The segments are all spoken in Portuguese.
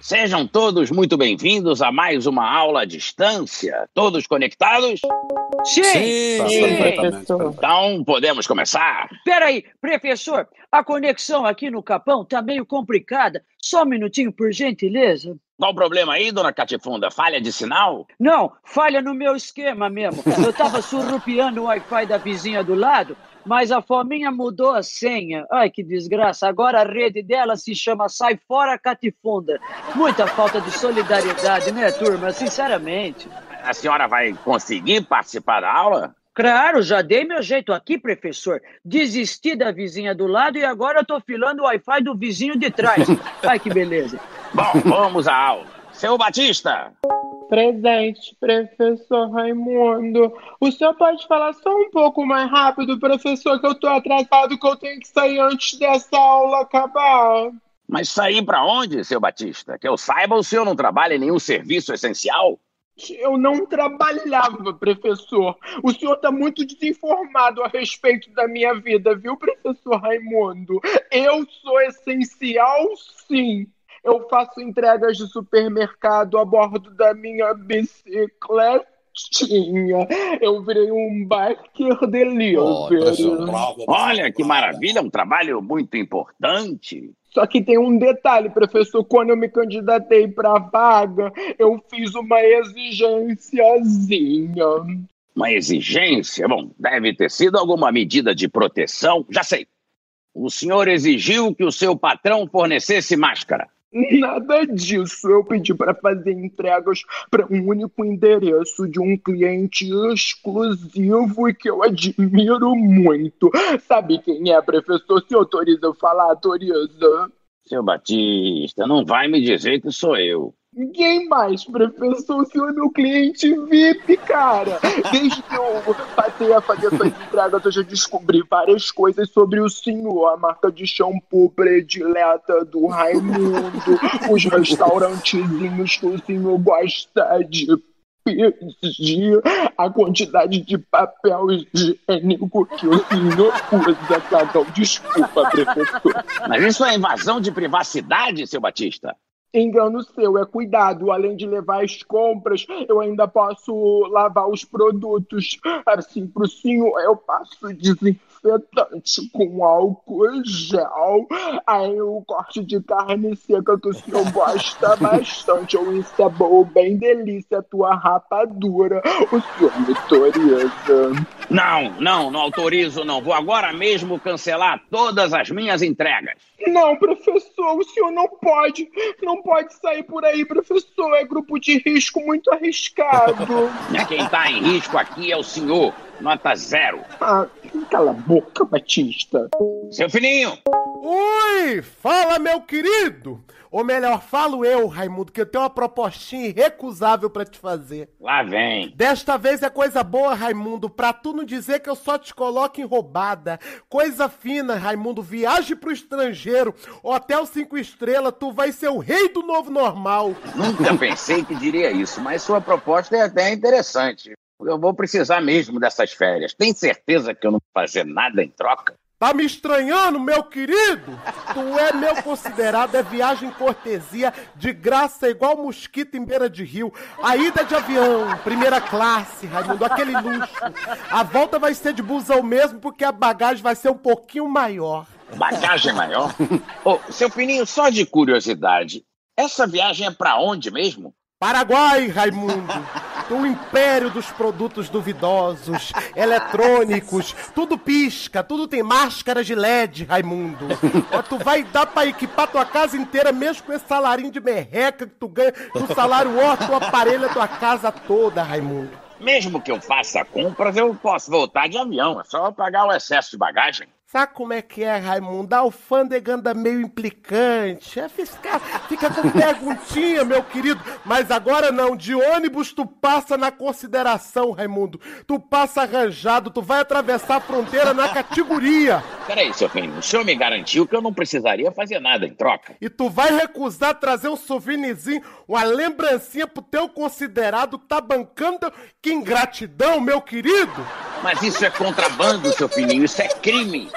Sejam todos muito bem-vindos a mais uma aula à distância. Todos conectados? Sim, Sim, sim. professor. Então podemos começar. Peraí, professor, a conexão aqui no Capão tá meio complicada. Só um minutinho, por gentileza. Qual o problema aí, dona Catifunda? Falha de sinal? Não, falha no meu esquema mesmo. Eu tava surrupiando o Wi-Fi da vizinha do lado, mas a fominha mudou a senha. Ai, que desgraça. Agora a rede dela se chama Sai Fora Catifunda. Muita falta de solidariedade, né, turma? Sinceramente. A senhora vai conseguir participar da aula? Claro, já dei meu jeito aqui, professor. Desisti da vizinha do lado e agora tô filando o Wi-Fi do vizinho de trás. Ai, que beleza. Bom, vamos à aula. Seu Batista, Presente, professor Raimundo. O senhor pode falar só um pouco mais rápido, professor, que eu tô atrasado, que eu tenho que sair antes dessa aula acabar. mas sair para onde, seu Batista? Que eu saiba, o senhor não trabalha em nenhum serviço essencial? Eu não trabalhava, professor. O senhor está muito desinformado a respeito da minha vida, viu, professor Raimundo? Eu sou essencial, sim. Eu faço entregas de supermercado a bordo da minha bicicletinha. Eu virei um biker delivery. Olha que maravilha, um trabalho muito importante. Só que tem um detalhe, professor. Quando eu me candidatei para a vaga, eu fiz uma exigênciazinha. Uma exigência? Bom, deve ter sido alguma medida de proteção. Já sei. O senhor exigiu que o seu patrão fornecesse máscara. Nada disso. Eu pedi para fazer entregas para um único endereço de um cliente exclusivo e que eu admiro muito. Sabe quem é, professor? Se autoriza eu falar, autoriza. Seu Batista, não vai me dizer que sou eu. Ninguém mais, professor. O senhor é meu cliente VIP, cara. Desde que eu passei a fazer essas entregas, eu já descobri várias coisas sobre o senhor. A marca de shampoo predileta do Raimundo, os restaurantezinhos que o senhor gosta de pedir, a quantidade de papel higiênico que o senhor usa, Cagão. Desculpa, professor. Mas isso é invasão de privacidade, seu Batista. Engano seu, é cuidado. Além de levar as compras, eu ainda posso lavar os produtos. Assim, pro senhor, eu passo desinfetante com álcool gel. Aí o corte de carne seca que o senhor gosta bastante. Eu encebou bem delícia a tua rapadura. O senhor me autoriza. Não, não, não autorizo, não. Vou agora mesmo cancelar todas as minhas entregas. Não, professor, o senhor não pode. Não pode sair por aí, professor. É grupo de risco muito arriscado. É Quem está em risco aqui é o senhor. Nota zero. Ah, cala a boca, Batista. Seu filhinho, Oi! Fala, meu querido! Ou melhor, falo eu, Raimundo, que eu tenho uma propostinha irrecusável pra te fazer. lá vem. Desta vez é coisa boa, Raimundo, pra tu não dizer que eu só te coloco em roubada. Coisa fina, Raimundo, viagem pro estrangeiro, hotel cinco estrelas, tu vai ser o rei do novo normal. Nunca pensei que diria isso, mas sua proposta é até interessante. Eu vou precisar mesmo dessas férias. Tem certeza que eu não vou fazer nada em troca? Tá me estranhando, meu querido? Tu é meu considerado, é viagem cortesia, de graça, igual mosquito em beira de rio. A ida de avião, primeira classe, Raimundo, aquele luxo. A volta vai ser de busão mesmo, porque a bagagem vai ser um pouquinho maior. Bagagem maior? Ô, seu filhinho, só de curiosidade, essa viagem é pra onde mesmo? Paraguai, Raimundo. O império dos produtos duvidosos, eletrônicos, tudo pisca, tudo tem máscara de LED, Raimundo. Ó, tu vai dar pra equipar tua casa inteira, mesmo com esse salarinho de merreca que tu ganha, do salário ó, tu aparelha tua casa toda, Raimundo. Mesmo que eu faça compras, eu posso voltar de avião. É só pagar o excesso de bagagem. Sabe como é que é, Raimundo? A alfândega anda meio implicante. É fiscal, fica com perguntinha, meu querido. Mas agora não, de ônibus tu passa na consideração, Raimundo. Tu passa arranjado, tu vai atravessar a fronteira na categoria. Peraí, seu filho, o senhor me garantiu que eu não precisaria fazer nada em troca. E tu vai recusar trazer um souvenirzinho, uma lembrancinha pro teu considerado que tá bancando? Que ingratidão, meu querido! Mas isso é contrabando, seu filhinho, isso é crime.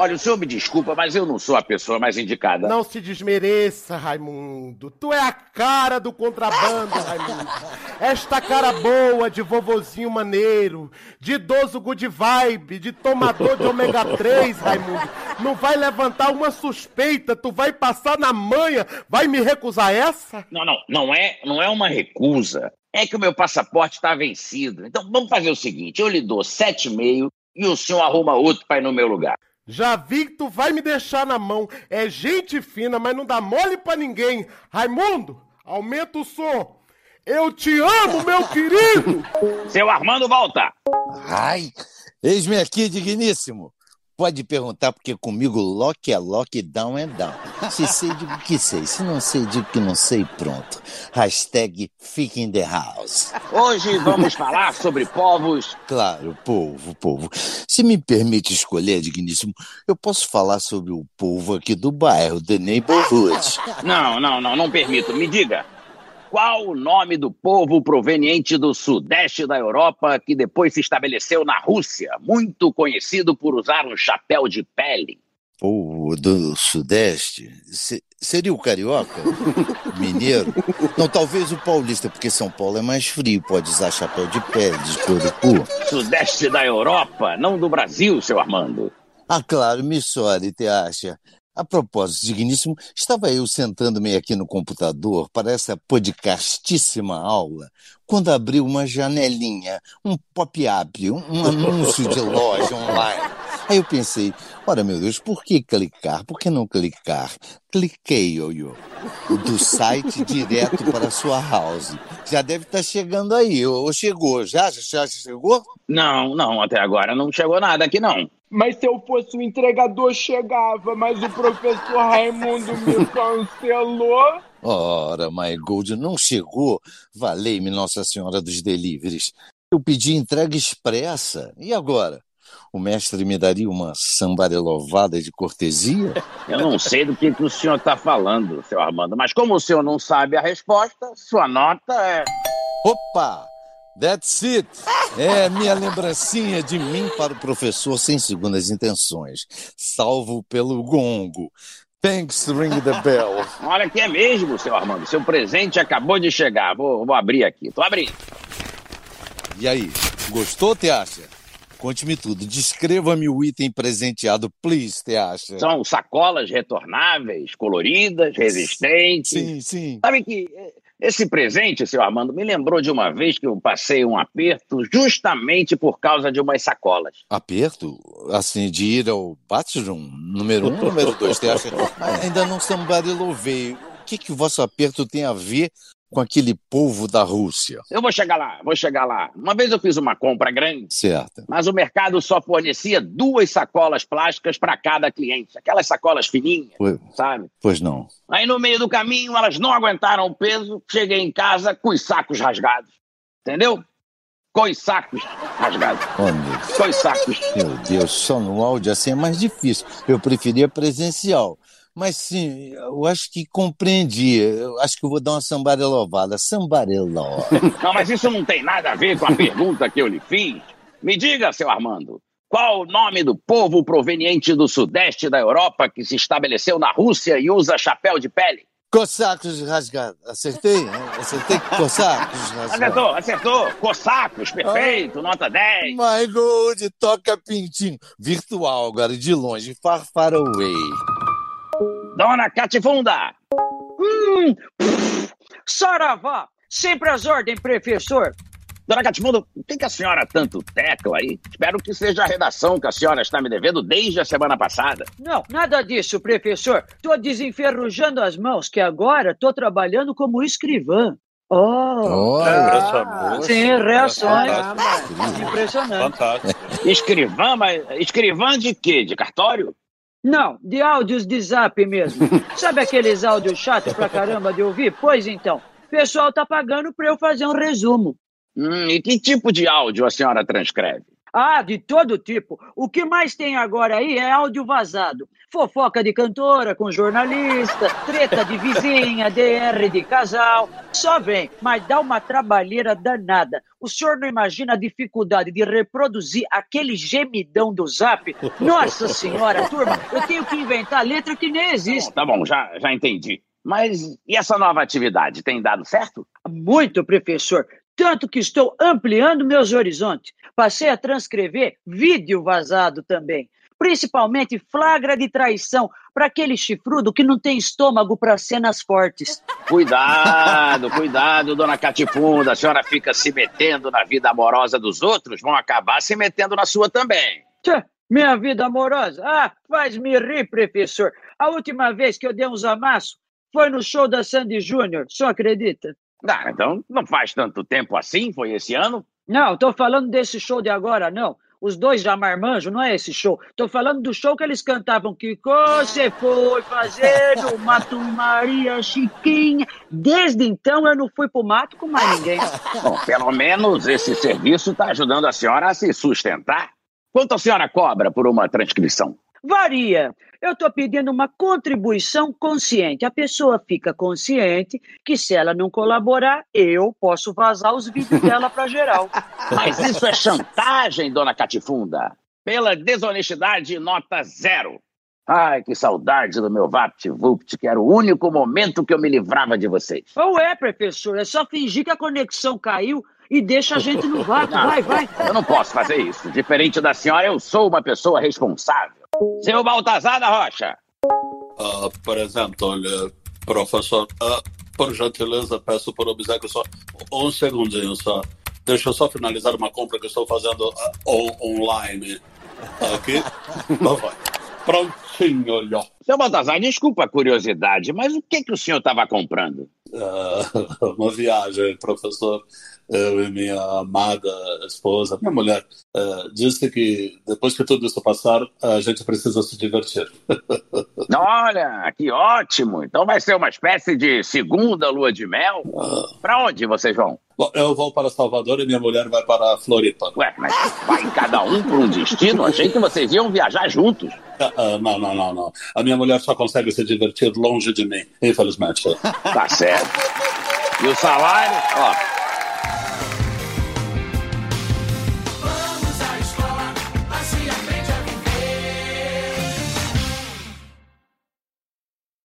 Olha, o senhor me desculpa, mas eu não sou a pessoa mais indicada. Não se desmereça, Raimundo. Tu é a cara do contrabando, Raimundo. Esta cara boa de vovozinho maneiro, de idoso good vibe, de tomador de ômega 3, Raimundo. Não vai levantar uma suspeita, tu vai passar na manha, vai me recusar essa? Não, não, não é, não é uma recusa. É que o meu passaporte está vencido. Então vamos fazer o seguinte: eu lhe dou 7,5 e o senhor arruma outro para ir no meu lugar. Já vi que tu vai me deixar na mão. É gente fina, mas não dá mole pra ninguém. Raimundo, aumenta o som. Eu te amo, meu querido! Seu Armando volta! Ai, eis-me aqui, digníssimo. Pode perguntar, porque comigo lock é lock, down é down. Se sei, digo que sei. Se não sei, digo que não sei. Pronto. Hashtag fique in the house. Hoje vamos falar sobre povos. Claro, povo, povo. Se me permite escolher, digníssimo, eu posso falar sobre o povo aqui do bairro, The Neighborhood. Não, não, não, não permito. Me diga. Qual o nome do povo proveniente do sudeste da Europa que depois se estabeleceu na Rússia, muito conhecido por usar um chapéu de pele? Povo do sudeste? Se- seria o carioca? Mineiro? Não, talvez o paulista, porque São Paulo é mais frio, pode usar chapéu de pele, de couro Sudeste da Europa, não do Brasil, seu Armando. Ah, claro, me sorry, te acha. A propósito, digníssimo, estava eu sentando-me aqui no computador para essa podcastíssima aula, quando abriu uma janelinha, um pop-up, um, anúncio de loja online. Aí eu pensei, ora meu Deus, por que clicar? Por que não clicar? Cliquei, Ioiô. Do site direto para a sua house. Já deve estar chegando aí, ou chegou, já? Já, já chegou? Não, não, até agora não chegou nada aqui não. Mas se eu fosse o entregador, chegava, mas o professor Raimundo me cancelou. Ora, My Gold, não chegou? Valei-me Nossa Senhora dos Deliveries. Eu pedi entrega expressa. E agora? O mestre me daria uma sambarelovada de cortesia? Eu não sei do que, que o senhor está falando, seu Armando, mas como o senhor não sabe a resposta, sua nota é. Opa! That's it! É minha lembrancinha de mim para o professor sem segundas intenções. Salvo pelo gongo. Thanks, ring the bell. Olha que é mesmo, seu Armando. Seu presente acabou de chegar. Vou, vou abrir aqui. Tô abrindo. E aí, gostou, Teacha? Conte-me tudo. Descreva-me o item presenteado, please, Teacha. São sacolas retornáveis, coloridas, resistentes. Sim, sim. Sabe que eh, esse presente, seu Armando, me lembrou de uma vez que eu passei um aperto justamente por causa de umas sacolas. Aperto? Assim, de ir ao bathroom? Número um, número dois, Teacha? Ainda não sambarelovei. O que, que o vosso aperto tem a ver com aquele povo da Rússia? Eu vou chegar lá, vou chegar lá. Uma vez eu fiz uma compra grande, Certo. mas o mercado só fornecia duas sacolas plásticas para cada cliente. Aquelas sacolas fininhas, Pois, sabe? pois não. Aí no meio do caminho elas não aguentaram o peso, cheguei em casa com os sacos rasgados. Entendeu? Com os sacos rasgados. Oh. Com os sacos. Meu Deus, só no áudio assim é mais difícil. Eu preferia presencial. Mas sim, eu acho que compreendi. Eu acho que eu vou dar uma sambarelovada. Sambareló. Não, mas isso não tem nada a ver com a pergunta que eu lhe fiz. Me diga, seu Armando, qual o nome do povo proveniente do sudeste da Europa que se estabeleceu na Rússia e usa chapéu de pele? Cossacos rasgados. Acertei? Acertei cossacos rasgados. Acertou, acertou. Cossacos, perfeito, nota 10. My God, toca pintinho. Virtual agora, de longe. Far, far away. Dona Catifunda, Hum, pff, saravá, sempre às ordens, professor. Dona Catifunda, por que, que a senhora tanto tecla aí? Espero que seja a redação que a senhora está me devendo desde a semana passada. Não, nada disso, professor. Tô desenferrujando as mãos, que agora tô trabalhando como escrivã. Oh, Olha. sim, reações. Fantástico. Impressionante. Fantástico. Escrivã, mas escrivã de quê? De cartório? Não, de áudios de zap mesmo. Sabe aqueles áudios chatos pra caramba de ouvir? Pois então, o pessoal tá pagando pra eu fazer um resumo. Hum, e que tipo de áudio a senhora transcreve? Ah, de todo tipo. O que mais tem agora aí é áudio vazado. Fofoca de cantora com jornalista, treta de vizinha, DR de casal. Só vem, mas dá uma trabalheira danada. O senhor não imagina a dificuldade de reproduzir aquele gemidão do zap? Nossa senhora, turma, eu tenho que inventar letra que nem existe. Tá bom, já, já entendi. Mas e essa nova atividade, tem dado certo? Muito, professor. Tanto que estou ampliando meus horizontes. Passei a transcrever vídeo vazado também. Principalmente flagra de traição para aquele chifrudo que não tem estômago para cenas fortes. Cuidado, cuidado, dona Catifunda. A senhora fica se metendo na vida amorosa dos outros, vão acabar se metendo na sua também. Tchê, minha vida amorosa? Ah, faz-me rir, professor. A última vez que eu dei uns amassos foi no show da Sandy Júnior. O senhor acredita? Ah, então não faz tanto tempo assim, foi esse ano? Não, tô falando desse show de agora, não. Os dois já marmanjos, não é esse show. Tô falando do show que eles cantavam que você foi fazer no Mato Maria Chiquinha. Desde então eu não fui pro mato com mais ninguém. Bom, pelo menos esse serviço tá ajudando a senhora a se sustentar. Quanto a senhora cobra por uma transcrição? Varia. Eu estou pedindo uma contribuição consciente. A pessoa fica consciente que se ela não colaborar, eu posso vazar os vídeos dela para geral. Mas isso é chantagem, dona Catifunda. Pela desonestidade, nota zero. Ai, que saudade do meu VaptVupt, que era o único momento que eu me livrava de vocês. Ou é, professor, é só fingir que a conexão caiu e deixa a gente no vácuo. Vai, vai. Eu não posso fazer isso. Diferente da senhora, eu sou uma pessoa responsável. Seu Baltazar da Rocha. Uh, por exemplo, olha, professor, uh, por gentileza, peço por obséquio só um segundinho só. Deixa eu só finalizar uma compra que estou fazendo uh, on online. Aqui. Prontinho, olha. Seu Baltazar, desculpa a curiosidade, mas o que, que o senhor estava comprando? Uh, uma viagem, professor. Eu e minha amada esposa, minha mulher, uh, disse que depois que tudo isso passar, a gente precisa se divertir. Olha, que ótimo! Então vai ser uma espécie de segunda lua de mel? Uh, para onde vocês vão? Eu vou para Salvador e minha mulher vai para Floripa. Ué, mas vai cada um para um destino? Achei que vocês iam viajar juntos. Uh, não, não, não, não. A minha mulher só consegue se divertir longe de mim, infelizmente. Tá certo. E o salário? Ó.